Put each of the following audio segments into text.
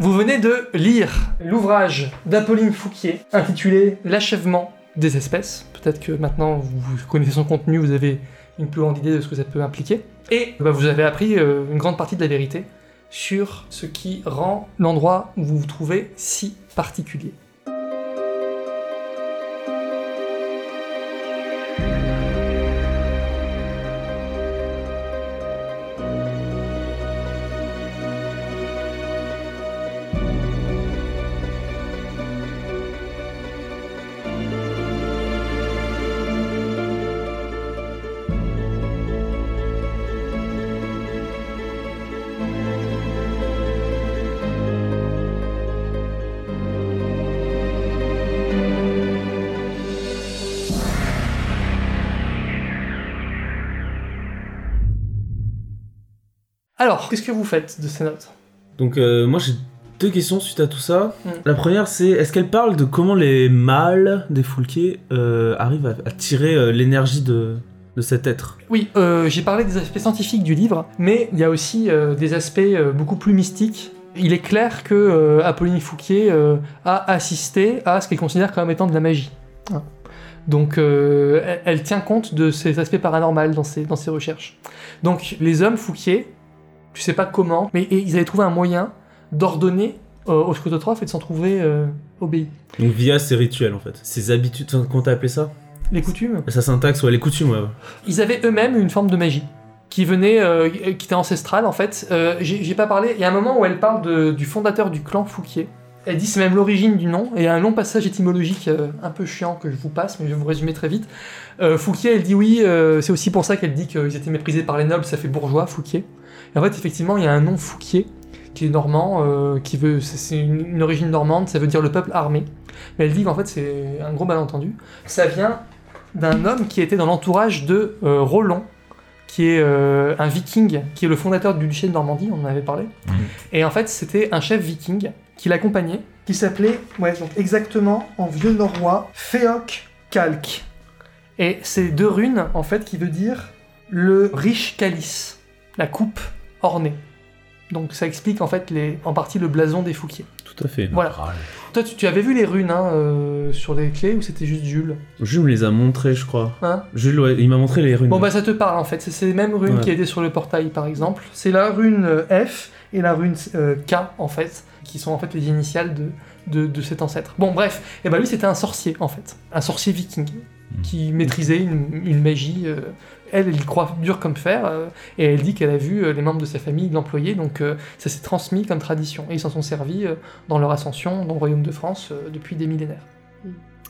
Vous venez de lire l'ouvrage d'Apolline Fouquier intitulé L'achèvement des espèces. Peut-être que maintenant vous connaissez son contenu, vous avez une plus grande idée de ce que ça peut impliquer. Et bah, vous avez appris euh, une grande partie de la vérité sur ce qui rend l'endroit où vous vous trouvez si particulier. Alors, qu'est-ce que vous faites de ces notes Donc euh, moi j'ai deux questions suite à tout ça. Mm. La première c'est est-ce qu'elle parle de comment les mâles des Foulquiers euh, arrivent à, à tirer euh, l'énergie de, de cet être? Oui, euh, j'ai parlé des aspects scientifiques du livre, mais il y a aussi euh, des aspects euh, beaucoup plus mystiques. Il est clair que euh, Apolline Fouquier euh, a assisté à ce qu'elle considère comme étant de la magie. Hein. Donc euh, elle, elle tient compte de ces aspects paranormaux dans ses, dans ses recherches. Donc les hommes Fouquier, tu sais pas comment, mais et ils avaient trouvé un moyen d'ordonner euh, aux scototrophes et de s'en trouver euh, obéis. Donc via ces rituels en fait. Ces habitudes, comment t'as appelé ça? Les coutumes Sa syntaxe, ouais, les coutumes, ouais. Ils avaient eux-mêmes une forme de magie qui venait, euh, qui était ancestrale en fait. Euh, J'ai pas parlé. Il y a un moment où elle parle de- du fondateur du clan Fouquier. Elle dit c'est même l'origine du nom et il y a un long passage étymologique euh, un peu chiant que je vous passe, mais je vais vous résumer très vite. Fouquier, elle dit oui, c'est aussi pour ça qu'elle dit qu'ils étaient méprisés par les nobles, ça fait bourgeois Fouquier. Et en fait, effectivement, il y a un nom Fouquier qui est normand, euh, qui veut, c'est- une, une origine normande, ça veut dire le peuple armé. Mais elle dit qu'en fait c'est un gros malentendu. Ça vient d'un homme qui était dans l'entourage de euh, Roland, qui est euh, un viking, qui est le fondateur du duché de Normandie, on en avait parlé. Et en fait, c'était un chef viking qui l'accompagnait, qui s'appelait, ouais, donc exactement en vieux norrois, Féoc Kalk. Et c'est deux runes, en fait, qui veut dire le riche calice, la coupe ornée. Donc ça explique en fait les, en partie le blason des Fouquiers. Tout à fait. Voilà. Toi, tu, tu avais vu les runes hein, euh, sur les clés ou c'était juste Jules? Jules me les a montrées, je crois. hein? Jules, ouais, il m'a montré les runes. Bon bah ça te parle en fait, c'est ces mêmes runes Ouais. qui étaient sur le portail par exemple. C'est la rune euh, F et la rune euh, K en fait, qui sont en fait les initiales de, de, de cet ancêtre. Bon bref, et bah lui c'était un sorcier en fait, un sorcier viking qui maîtrisait une, une magie. euh, elle, elle y croit dur comme fer, euh, et elle dit qu'elle a vu euh, les membres de sa famille l'employer, donc ça s'est transmis comme tradition. Et ils s'en sont servis dans leur ascension dans le royaume de France depuis des millénaires.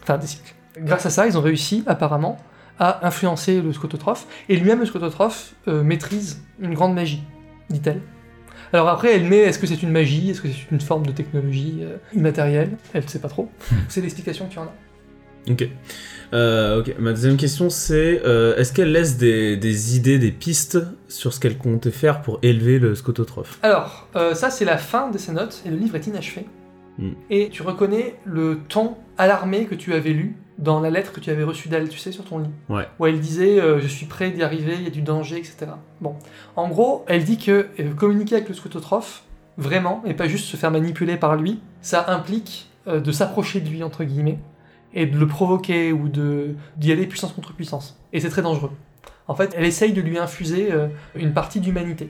Enfin des siècles. Grâce à ça, ils ont réussi apparemment à influencer le scototrophe, et lui-même le scototrophe maîtrise une grande magie, dit-elle. Alors après, elle met est-ce que c'est une magie, est-ce que c'est une forme de technologie immatérielle? Elle ne sait pas trop. C'est l'explication que tu en as. Ok. Euh, ok. Ma deuxième question c'est euh, est-ce qu'elle laisse des, des idées, des pistes sur ce qu'elle comptait faire pour élever le scototrophe? Alors, euh, ça c'est la fin de ces notes, et le livre est inachevé. Mm. Et tu reconnais le ton alarmé que tu avais lu dans la lettre que tu avais reçue d'elle, tu sais, sur ton lit. Ouais. Où elle disait Je suis prêt d'y arriver, il y a du danger, etc. Bon. En gros, elle dit que communiquer avec le scototrophe, vraiment, et pas juste se faire manipuler par lui, ça implique de s'approcher de lui, entre guillemets, et de le provoquer ou de d'y aller puissance contre puissance. Et c'est très dangereux. En fait, elle essaye de lui infuser euh, une partie d'humanité.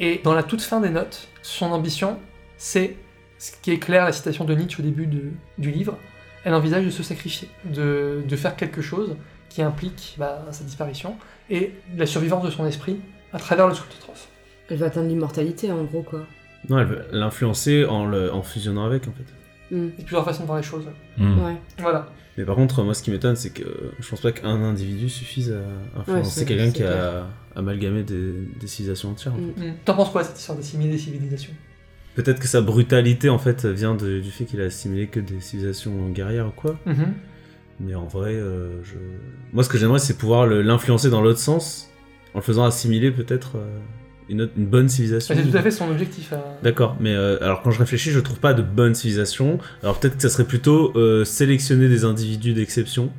Et dans la toute fin des notes, son ambition, c'est ce qui est clair, la citation de Nietzsche au début de- du livre, elle envisage de se sacrifier, de, de faire quelque chose qui implique bah, sa disparition et la survivance de son esprit à travers le scototrophe. Elle va atteindre l'immortalité en gros quoi. Non, elle veut l'influencer en, le- en fusionnant avec en fait. Il y a plusieurs façons de voir les choses. Ouais. Voilà. Mais par contre, moi ce qui m'étonne, c'est que je pense pas qu'un individu suffise à influencer c'est- quelqu'un c'est qui a amalgamé des, des civilisations entières. en Mm. fait. Mm. T'en penses quoi cette histoire d'assimiler des civilisations? Peut-être que sa brutalité en fait vient de- du fait qu'il a assimilé que des civilisations guerrières ou quoi. Mhm. Mais en vrai, euh, je... moi ce que j'aimerais c'est pouvoir l'influencer dans l'autre sens, en le faisant assimiler peut-être euh, une, autre- une bonne civilisation. Bah, C'est tout à fait son objectif. à- D'accord, mais euh, alors quand je réfléchis, je trouve pas de bonne civilisation. Alors peut-être que ça serait plutôt euh, sélectionner des individus d'exception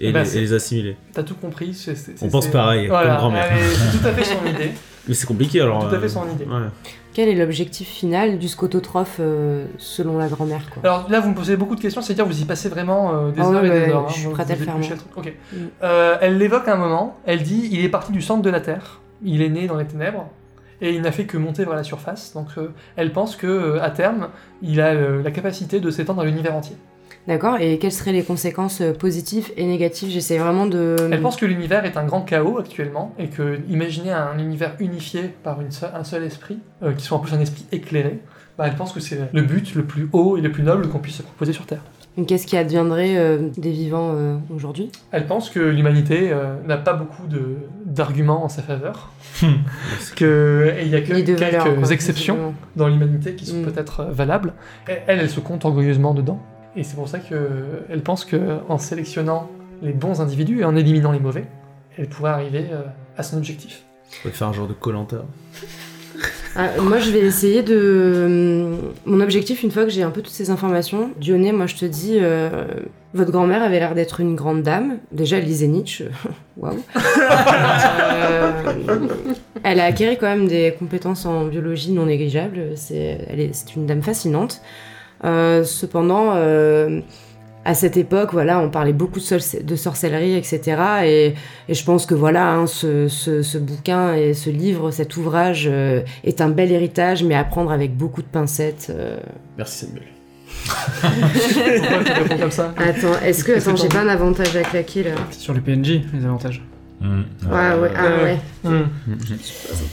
et, Eh ben, et les assimiler. T'as tout compris. c'est- c'est- On pense c'est- pareil, Voilà, comme grand-mère. C'est tout à fait son idée. Mais c'est compliqué alors. Tout à fait euh, son idée. Ouais. Quel est l'objectif final du scototrophe euh, selon la grand-mère quoi? Alors là, vous me posez beaucoup de questions, c'est-à-dire vous y passez vraiment euh, des Ah heures ouais, et des ouais, heures. je suis prête à le faire, touché moi. le truc. Ok. Mm. Euh, elle l'évoque à un moment, elle dit il est parti du centre de la Terre, il est né dans les ténèbres, et il n'a fait que monter vers la surface. Donc euh, elle pense que euh, à terme, il a euh, la capacité de s'étendre à l'univers entier. D'accord, et quelles seraient les conséquences positives et négatives? J'essaie vraiment de... Elle pense que l'univers est un grand chaos actuellement, et que imaginer un univers unifié par une seule- un seul esprit, qui soit en plus un esprit éclairé, bah, elle pense que c'est le but le plus haut et le plus noble qu'on puisse se proposer sur Terre. Qu'est-ce qui adviendrait euh, des vivants euh, aujourd'hui? Elle pense que l'humanité euh, n'a pas beaucoup de- d'arguments en sa faveur, que et il y a que quelques quoi, exceptions dans l'humanité qui sont Mm. peut-être valables. Elle, elle se compte orgueilleusement dedans. Et c'est pour ça qu'elle pense qu'en sélectionnant les bons individus et en éliminant les mauvais, elle pourrait arriver euh, à son objectif. On va faire un genre de colanta. Ah, moi, je vais essayer de. Mon objectif, une fois que j'ai un peu toutes ces informations, Dionée, moi, je te dis, euh, votre grand-mère avait l'air d'être une grande dame. Déjà, elle lisait Nietzsche. Waouh. Euh, elle a acquis quand même des compétences en biologie non négligeables. C'est, elle est, c'est une dame fascinante. Euh, cependant, euh, à cette époque, voilà, on parlait beaucoup de, sorc- de sorcellerie, etc. Et, et je pense que voilà, hein, ce, ce- ce bouquin et ce livre, cet ouvrage euh, est un bel héritage, mais à prendre avec beaucoup de pincettes. euh. Merci Samuel. Pourquoi tu réponds comme ça Attends, est-ce que attends, j'ai pas un avantage à claquer là? Sur le PNJ, les avantages. Hmm. Ouais, ouais, ah ouais.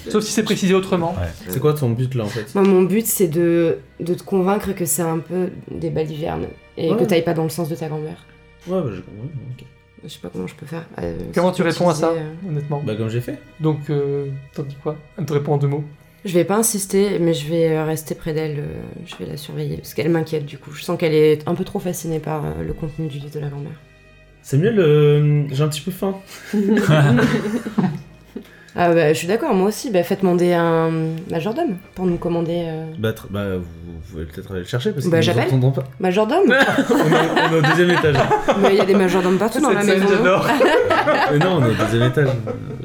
Sauf si c'est précisé autrement. Ouais. C'est quoi ton but là en fait Moi, mon but, c'est de, de te convaincre que c'est un peu des balivernes et Ouais. que t'ailles pas dans le sens de ta grand-mère. Ouais, bah j'ai compris. ok. Je sais pas comment je peux faire. Euh, Comment tu réponds à ça, euh, honnêtement Bah comme j'ai fait. Donc, euh, t'en dis quoi? Elle te répond en deux mots. Je vais pas insister, mais je vais euh, rester près d'elle. Je vais la surveiller parce qu'elle m'inquiète du coup. Je sens qu'elle est un peu trop fascinée par le contenu du livre de la grand-mère. Samuel, euh, j'ai un petit peu faim. Ah bah, je suis d'accord, moi aussi. Bah, faites demander un majordome pour nous commander. euh, Bah, tr- bah vous, vous pouvez peut-être aller le chercher parce que Bah, nous j'appelle. entendrons pas. Majordome on, est, on est au deuxième étage. Mais il y a des majordomes partout dans la maison. non j'adore. Mais non, on est au deuxième étage.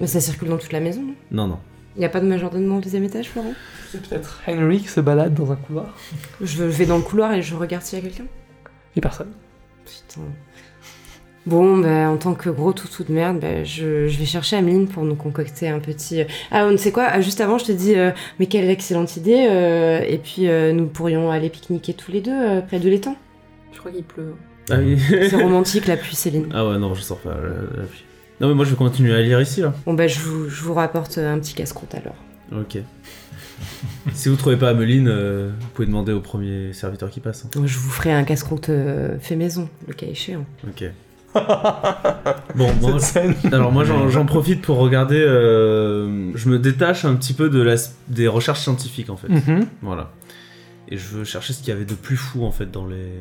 Mais ça circule dans toute la maison. non? Non, non. Il y a pas de majordome dans le deuxième étage, Florent? C'est peut-être Henry qui se balade dans un couloir. Je vais dans le couloir et je regarde s'il y a quelqu'un. Et personne. Putain. Bon, bah, en tant que gros toutou de merde, bah, je, je vais chercher Ameline pour nous concocter un petit. Ah, on ne sait quoi ah, Juste avant, je te dis, euh, mais quelle excellente idée euh, Et puis, euh, nous pourrions aller pique-niquer tous les deux euh, près de l'étang. Je crois qu'il pleut. Ah oui. C'est romantique, la pluie, Céline. ah ouais, non, je sors pas. la- la pluie. Non, mais moi je vais continuer à lire ici là. Bon, bah, je vous, je vous rapporte un petit casse-croûte alors. Ok. si vous trouvez pas Ameline, euh, vous pouvez demander au premier serviteur qui passe. hein. Je vous ferai un casse-croûte euh, fait maison, le cas échéant. Ok. Bon, moi, alors moi j'en profite pour regarder. euh, je me détache un petit peu de la, des recherches scientifiques en fait. Mhm. Voilà. Et je veux chercher ce qu'il y avait de plus fou en fait dans les,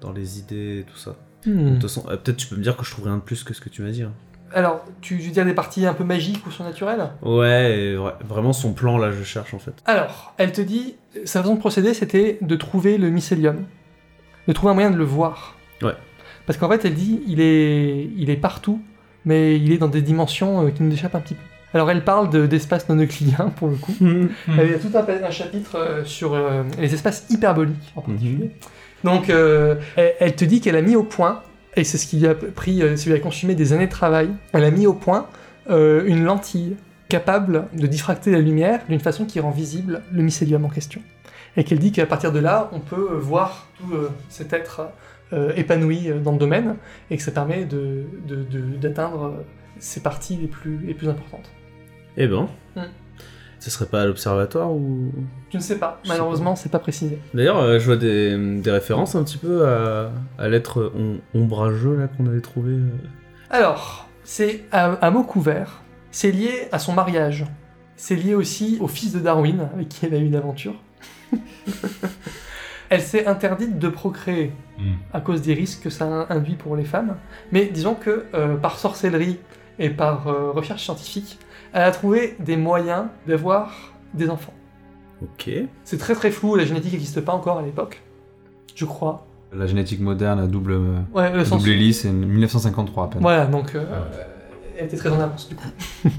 dans les idées et tout ça. De Hmm. toute façon, euh, peut-être tu peux me dire que je trouve rien de plus que ce que tu m'as dit. hein. Alors, tu veux dire des parties un peu magiques ou surnaturelles? Ouais, ouais, vraiment son plan là, je cherche en fait. Alors, elle te dit, sa façon de procéder, c'était de trouver le mycélium, de trouver un moyen de le voir. Ouais. Parce qu'en fait, elle dit, il est, il est partout, mais il est dans des dimensions euh, qui nous échappent un petit peu. Alors, elle parle de- d'espaces non euclidiens, pour le coup. Hmm. Elle a tout un, chapitre euh, sur euh, les espaces hyperboliques, en particulier. Donc, euh, elle, elle te dit qu'elle a mis au point, et c'est ce qui lui a pris, euh, ça lui a consumé des années de travail, elle a mis au point une lentille capable de diffracter la lumière d'une façon qui rend visible le mycélium en question. Et qu'elle dit qu'à partir de là, on peut voir tout cet être euh, épanoui euh, dans le domaine, et que ça permet de- de- de- d'atteindre euh, ses parties les plus, les plus importantes. Eh ben. Hmm. Ce serait pas à l'observatoire ou? Je ne sais pas, Je malheureusement, c'est pas précisé. D'ailleurs, euh, je vois des, des références un petit peu à, à l'être om- ombrageux là qu'on avait trouvé. Alors, c'est un, un mot couvert. C'est lié à son mariage. C'est lié aussi au fils de Darwin, avec qui elle a eu une aventure. elle s'est interdite de procréer Hmm. à cause des risques que ça induit pour les femmes. Mais disons que euh, par sorcellerie et par euh, recherche scientifique, elle a trouvé des moyens d'avoir des enfants. Ok. C'est très très flou, la génétique n'existe pas encore à l'époque. Je crois. La génétique moderne à double, Ouais, le sens. double hélice, c'est 1953 à peine. Voilà, donc euh, elle était très en avance du coup.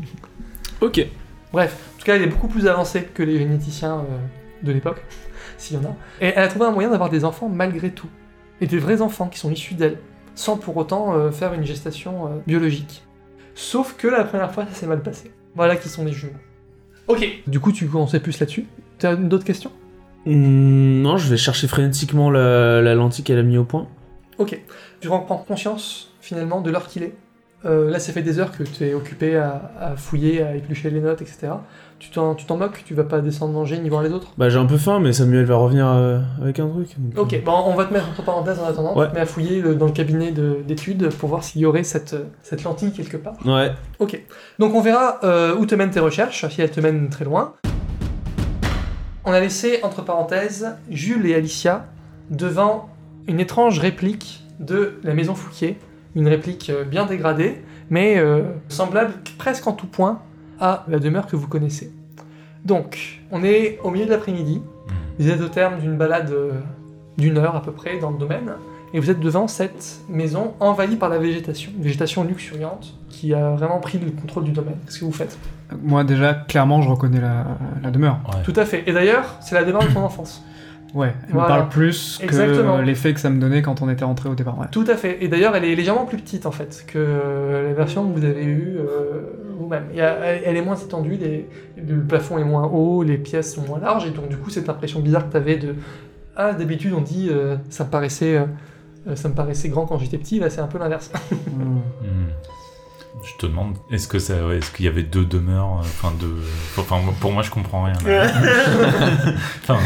Ok. Bref, tout cas, elle est beaucoup plus avancée que les généticiens de l'époque, s'il y en a. Et elle a trouvé un moyen d'avoir des enfants malgré tout. Et des vrais enfants qui sont issus d'elle, sans pour autant euh, faire une gestation euh, biologique. Sauf que la première fois, ça s'est mal passé. Voilà qui sont les jumeaux. Ok. Du coup, tu en sais plus là-dessus T'as d'autres questions? Hmm, non, je vais chercher frénétiquement la, la lentille qu'elle a mis au point. Ok. Tu reprends conscience, finalement, de l'heure qu'il est? Euh, là, ça fait des heures que tu es occupé à, à fouiller, à éplucher les notes, etc. Tu t'en, tu t'en moques Tu vas pas descendre manger ni voir les autres? Bah j'ai un peu faim, mais Samuel va revenir euh, avec un truc. donc, Ok, bon, on va te mettre entre parenthèses en attendant. Ouais. Tu te mets à fouiller le- dans le cabinet de- d'études pour voir s'il y aurait cette, cette lentille quelque part. euh, Ouais. Ok. Donc on verra euh, où te mènent tes recherches, si elles te mènent très loin. On a laissé, entre parenthèses, Jules et Alicia devant une étrange réplique de la maison Fouquier. Une réplique euh, bien dégradée, mais euh, semblable presque en tout point à la demeure que vous connaissez. Donc, on est au milieu de l'après-midi. Vous êtes au terme d'une balade euh, d'une heure à peu près dans le domaine. Et vous êtes devant cette maison envahie par la végétation. Une végétation luxuriante qui a vraiment pris le contrôle du domaine. Qu'est-ce que vous faites? Moi, déjà, clairement, je reconnais la, la demeure. Ouais. Tout à fait. Et d'ailleurs, c'est la demeure de ton enfance. Ouais, elle Voilà. me parle plus Exactement. que l'effet que ça me donnait quand on était rentré au départ. Ouais. Tout à fait. Et d'ailleurs, elle est légèrement plus petite en fait que euh, la version que vous avez eue euh, vous-même. A- Elle, est moins étendue, les- le plafond est moins haut, les pièces sont moins larges, et donc du coup, cette impression bizarre que tu avais de ah d'habitude on dit euh, ça me paraissait euh, euh, ça me paraissait grand quand j'étais petit, là c'est un peu l'inverse. Mm. Hmm. Je te demande, est-ce que ça, ouais, est-ce qu'il y avait deux demeures, euh, enfin deux, enfin moi- pour moi je comprends rien. enfin,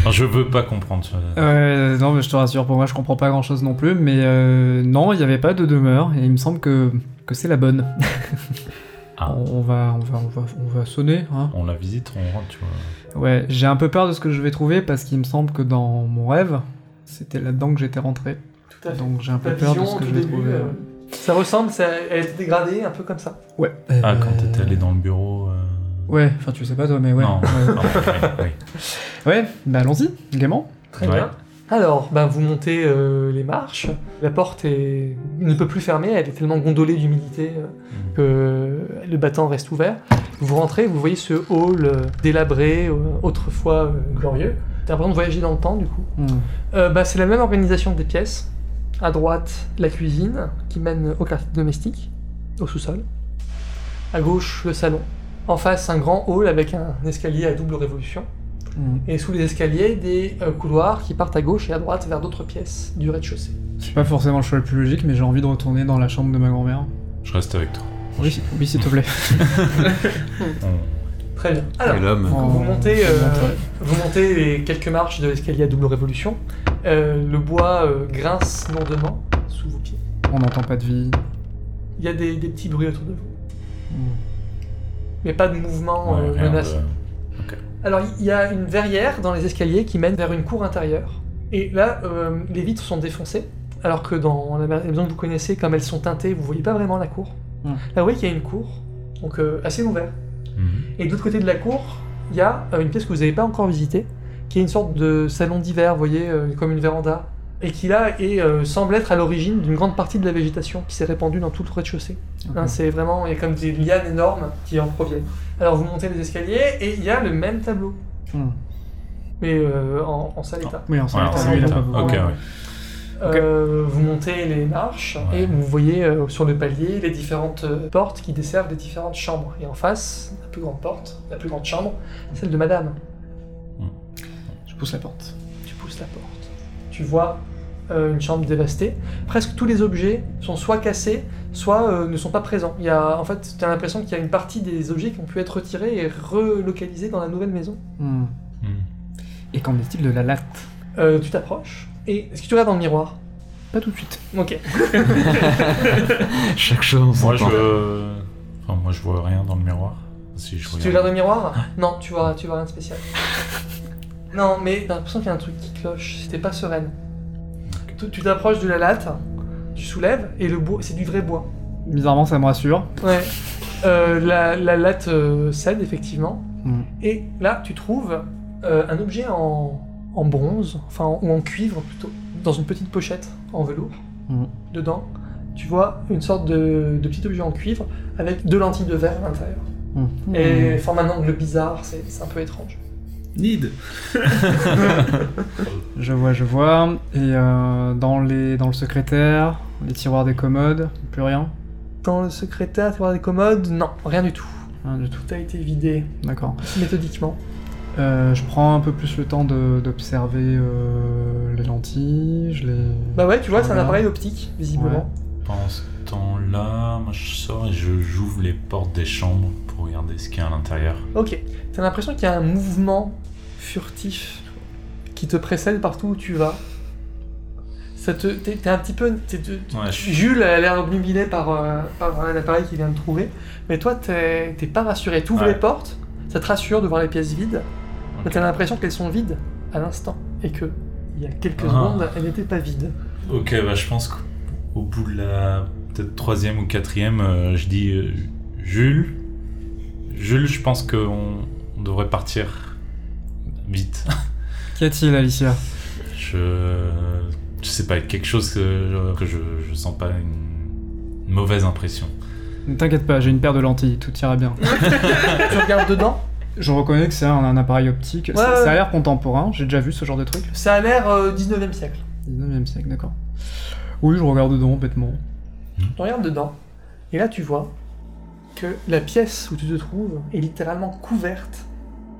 enfin, je veux pas comprendre. Ouais, non, mais je te rassure, pour moi, je comprends pas grand chose non plus. Mais euh, non, il n'y avait pas de demeure, et il me semble que, que c'est la bonne. Ah. On, on va, on, va, on, va, on va sonner. Hein. On la visite, on rentre, tu vois. Ouais, j'ai un peu peur de ce que je vais trouver parce qu'il me semble que dans mon rêve, c'était là-dedans que j'étais rentré. Tout à fait. Donc j'ai un peu peur de ce que je vais début, trouver. euh, ça ressemble, ça, elle est dégradée, un peu comme ça. Ouais. Ah, Euh, quand t'étais allé dans le bureau. euh, Ouais, enfin tu sais pas toi, mais ouais. Non. Ouais, non, ouais, ouais. Ouais, bah allons-y, gaiement. Très Ouais. bien. Alors, ben, vous montez euh, les marches. La porte est... ne peut plus fermer, elle est tellement gondolée d'humidité euh, que le battant reste ouvert. Vous rentrez, vous voyez ce hall euh, délabré, euh, autrefois euh, glorieux. T'as l'impression de voyager dans le temps, du coup. Euh, bah, c'est la même organisation des pièces. À droite, la cuisine qui mène au quartier domestique, au sous-sol. À gauche, le salon. En face, un grand hall avec un escalier à double révolution. Hmm. Et sous les escaliers, des euh, couloirs qui partent à gauche et à droite vers d'autres pièces du rez-de-chaussée. C'est pas forcément le choix le plus logique, mais j'ai envie de retourner dans la chambre de ma grand-mère. Je reste avec toi. Oui, si- oui, s'il te plaît. Très bien. Alors. Oh. vous montez, euh, vous montez les quelques marches de l'escalier à double révolution. Euh, le bois euh, grince lourdement sous vos pieds. On n'entend pas de vie. Il y a des, des petits bruits autour de vous, Hmm. Mais pas de mouvement Ouais, euh, menaçant. de- Alors, il y a une verrière dans les escaliers qui mène vers une cour intérieure. Et là, euh, les vitres sont défoncées, alors que dans la maison que vous connaissez, comme elles sont teintées, vous voyez pas vraiment la cour. Hmm. Là, vous voyez qu'il y a une cour, donc euh, assez ouverte. Mhm. Et de l'autre côté de la cour, il y a euh, une pièce que vous n'avez pas encore visitée, qui est une sorte de salon d'hiver, vous voyez, euh, comme une véranda. Et qui là est, euh, semble être à l'origine d'une grande partie de la végétation qui s'est répandue dans tout le rez-de-chaussée. Hein, c'est vraiment, il y a comme des lianes énormes qui en proviennent. Alors vous montez les escaliers et il y a le même tableau, Hmm. mais euh, en, en sale état. Oui, Ouais. Ok, Ouais. ouais. Euh, vous montez les marches Ouais. et vous voyez euh, sur le palier les différentes euh, portes qui desservent les différentes chambres. Et en face, la plus grande porte, la plus grande chambre, celle de madame. Je pousse la porte. Tu pousses la porte. Tu vois euh, une chambre dévastée. Presque tous les objets sont soit cassés, soit euh, ne sont pas présents. Il y a, en fait, tu as l'impression qu'il y a une partie des objets qui ont pu être retirés et relocalisés dans la nouvelle maison. Hmm. Mhm. Et qu'en est-il de la latte? Euh, tu t'approches et est-ce que tu regardes dans le miroir? Pas tout de suite. Ok. Chaque chose. Moi, je. Enfin, moi, je vois rien dans le miroir. Si je Tu regarde. regardes le miroir? Non, tu vois, tu vois rien de spécial. non, mais t'as l'impression qu'il y a un truc qui cloche. C'était pas sereine. Tu- t'approches de la latte, tu soulèves et le bois, c'est du vrai bois. Bizarrement, ça me rassure. Ouais. Euh, la, la latte euh, cède effectivement. Hmm. Et là, tu trouves euh, un objet en, en bronze, enfin en- ou en cuivre plutôt, dans une petite pochette en velours. Hmm. Dedans, tu vois une sorte de, de petit objet en cuivre avec deux lentilles de verre à l'intérieur. Hmm. Et forme un angle bizarre, c'est un peu étrange. Need Je vois, je vois. Et euh, dans, les, dans le secrétaire, les tiroirs des commodes, plus rien? Dans le secrétaire, tu vois des commodes Non, rien du tout. Rien du tout. Tout a été vidé D'accord. méthodiquement. Euh, je prends un peu plus le temps de- d'observer euh, les lentilles, je les... Bah ouais, tu vois, c'est un appareil optique, visiblement. Pendant ce temps-là, moi je sors et je j'ouvre les portes des chambres pour regarder ce qu'il y a à l'intérieur. Ok, t'as l'impression qu'il y a un mouvement furtif qui te précède partout où tu vas. Ça te, t'es, t'es un petit peu, t'es- t'es- Ouais, je suis- Jules a l'air obnubilé par, euh, par l'appareil qu'il vient de trouver, mais toi t'es, t'es pas rassuré. Tu ouvres Ouais. les portes, ça te rassure de voir les pièces vides, mais Ok. t'as l'impression qu'elles sont vides à l'instant et que il y a quelques Ah. secondes elles n'étaient pas vides. Ok, bah je pense qu'au bout de la peut-être troisième ou quatrième, euh, je dis euh, Jules, Jules, je pense qu'on on devrait partir vite. Qu'y a-t-il, Alicia? Je, je sais pas, quelque chose que, que je, je sens pas une mauvaise impression. Ne t'inquiète pas, j'ai une paire de lentilles, tout ira bien. tu regardes dedans, Je reconnais que c'est un, un appareil optique. ça, Ouais, ça ouais. a l'air contemporain, j'ai déjà vu ce genre de truc. ça a l'air euh, 19e siècle. 19ème siècle, d'accord. Oui, je regarde dedans, bêtement. Tu regardes dedans, et là tu vois que la pièce où tu te trouves est littéralement couverte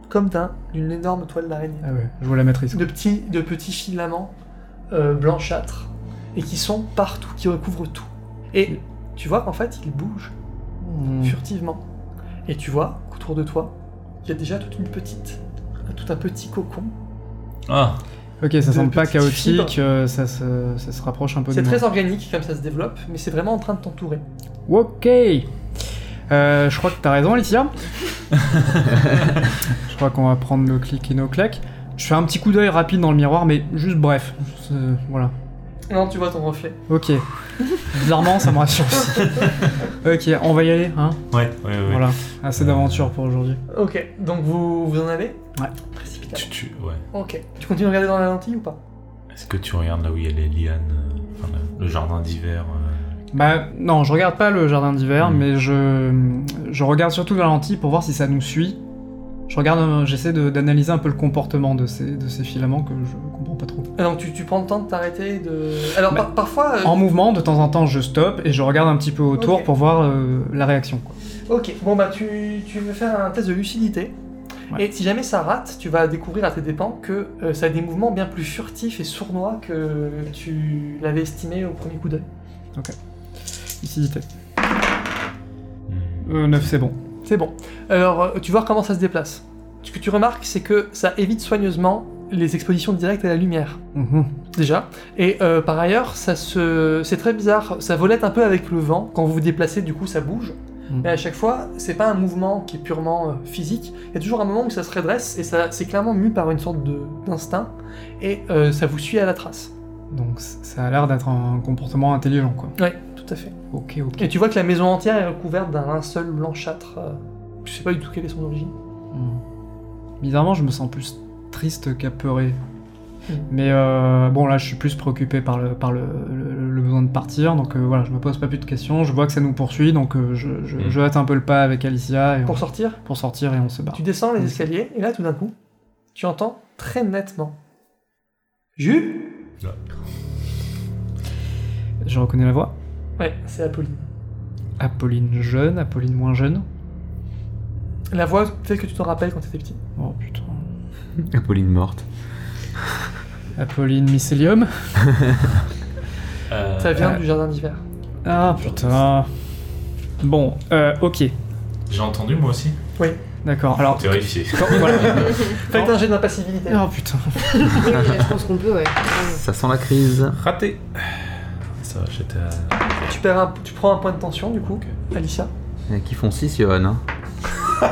comme d'un- d'une énorme toile d'araignée. Ah ouais, je vois la matrice. De petits, de petits filaments euh, blanchâtres et qui sont partout, qui recouvrent tout. Et tu vois qu'en fait ils bougent Hmm. furtivement. Et tu vois qu'autour de toi, il y a déjà toute une petite, tout un petit cocon. Ah, Ok, ça semble pas chaotique, euh, ça, se, ça se rapproche un peu C'est très organique comme ça se développe, mais c'est vraiment en train de t'entourer. Ok Euh, Je crois que t'as raison, Alicia. je crois qu'on va prendre nos clics et nos claques. Je fais un petit coup d'œil rapide dans le miroir, mais juste bref. C'est- Voilà. Non, tu vois ton reflet. Ok. Bizarrement, ça me rassure aussi. ok, on va y aller, hein ouais, ouais, ouais. Voilà. Assez d'aventure pour aujourd'hui. Ok, donc vous, vous en avez Ouais. Précipitamment. Tu, tu, ouais. Ok. Tu continues à regarder dans la lentille ou pas? Est-ce que tu regardes là où il y a les lianes, euh, enfin, le, le jardin d'hiver euh, Bah, non, je regarde pas le jardin d'hiver, Hmm. mais je, je regarde surtout dans la lentille pour voir si ça nous suit. Je regarde, euh, j'essaie d'analyser un peu le comportement de ces, de ces filaments que je comprends pas trop. Ah, Donc tu, tu prends le temps de t'arrêter de... Alors Bah, par- parfois... euh, En mouvement, de temps en temps, je stoppe et je regarde un petit peu autour Ok. pour voir euh, la réaction. quoi. Ok, bon bah tu, tu veux faire un test de lucidité. Ouais. Et si jamais ça rate, tu vas découvrir à tes dépens que euh, ça a des mouvements bien plus furtifs et sournois que tu l'avais estimé au premier coup d'œil. Lucidité. Euh, 9, c'est bon. C'est bon. Alors euh, tu vois comment ça se déplace. Ce que tu remarques, c'est que ça évite soigneusement les expositions directes à la lumière. Mhm. déjà. Et euh, par ailleurs, ça se... c'est très bizarre, ça volette un peu avec le vent. Quand vous vous déplacez, du coup, ça bouge. Mhm. Mais à chaque fois, c'est pas un mouvement qui est purement euh, physique. Il y a toujours un moment où ça se redresse et ça, c'est clairement mu par une sorte de- d'instinct. Et euh, ça vous suit à la trace. Donc ça a l'air d'être un comportement intelligent, quoi. Ouais, tout à fait. Ok, ok. Et tu vois que la maison entière est recouverte d'un linceul blanchâtre. euh, je sais pas du tout quelle est son origine. Hmm. Bizarrement, je me sens plus triste qu'apeuré. Hmm. Mais euh, bon, là, je suis plus préoccupé par le, par le, le- le besoin de partir, donc euh, voilà, je me pose pas plus de questions. Je vois que ça nous poursuit, donc euh, je, je, Hmm. je hâte un peu le pas avec Alicia et Pour on- sortir, pour sortir et on se barre. tu descends les escaliers et là, tout d'un coup, tu entends très nettement. Jules? Je reconnais la voix. Ouais, c'est Apolline. Apolline jeune, Apolline moins jeune. La voix telle que tu t'en rappelles quand t'étais petit. Oh putain. Apolline morte. Apolline mycélium. Euh, Ça vient Euh, du jardin d'hiver. Ah putain. Bon, euh, ok. J'ai entendu moi aussi. D'accord, alors. Terrifié. quand- voilà. Faites un jet d'impassibilité. Oh putain. Oui, je pense qu'on peut, ouais. Ça sent la crise. Raté. Ça va, j'étais à... Tu, perds un- tu prends un point de tension du coup, Alicia. Il y en a qui font 6, Johan. Hein.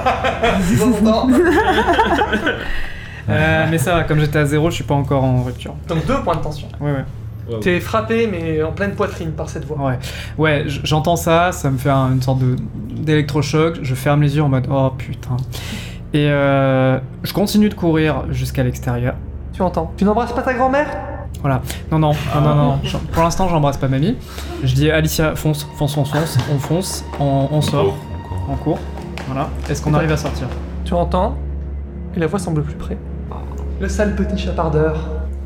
Euh, mais ça va, comme j'étais à zéro, je suis pas encore en rupture. Donc deux points de tension. Ouais, ouais. T'es frappé mais en pleine poitrine par cette voix. Ouais, ouais j- j'entends ça, ça me fait un- une sorte de d'électrochoc, je ferme les yeux en mode oh putain. Et euh, je continue de courir jusqu'à l'extérieur. Tu entends Tu n'embrasses pas ta grand-mère? Voilà. Non, non, non, non, non. Pour l'instant, j'embrasse pas mamie. Je dis Alicia, fonce, fonce, fonce, fonce, on fonce, on, on sort, on court. Voilà. Est-ce qu'on arrive à sortir Tu entends Et la voix semble plus près. Le sale petit chapardeur.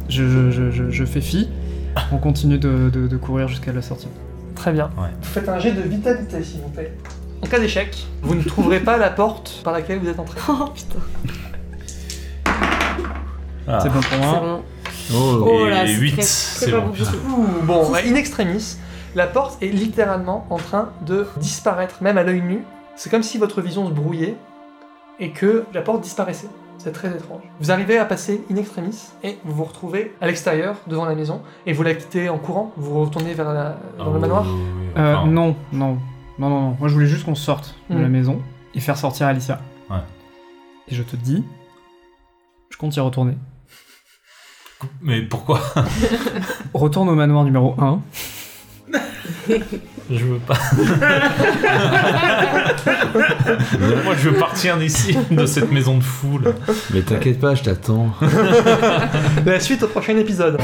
je, je, je, je, je fais fi. On continue de, de- de courir jusqu'à la sortie. Très bien. Ouais. Vous faites un jet de vitalité, s'il vous plaît. En cas d'échec, vous ne trouverez pas la porte par laquelle vous êtes entré. Oh putain. Ah. C'est bon pour C'est moi. Oh, Oh Et là, c'est 8, très- c'est bon. Ouh, bon, bah, in extremis, la porte est littéralement en train de disparaître, même à l'œil nu. C'est comme si votre vision se brouillait et que la porte disparaissait. C'est très étrange. Vous arrivez à passer in extremis et vous vous retrouvez à l'extérieur, devant la maison, et vous la quittez en courant. Vous retournez vers la, dans le Oh, manoir. oui, oui, Euh, enfin, non, non, non, non, non. Moi, je voulais juste qu'on sorte de Hmm. la maison et faire sortir Alicia. Ouais. Et je te dis, je compte y retourner. Mais pourquoi Retourne au manoir numéro 1. Je veux pas. Moi, je veux partir d'ici, de cette maison de fou. là. Mais t'inquiète pas, je t'attends. La suite au prochain épisode.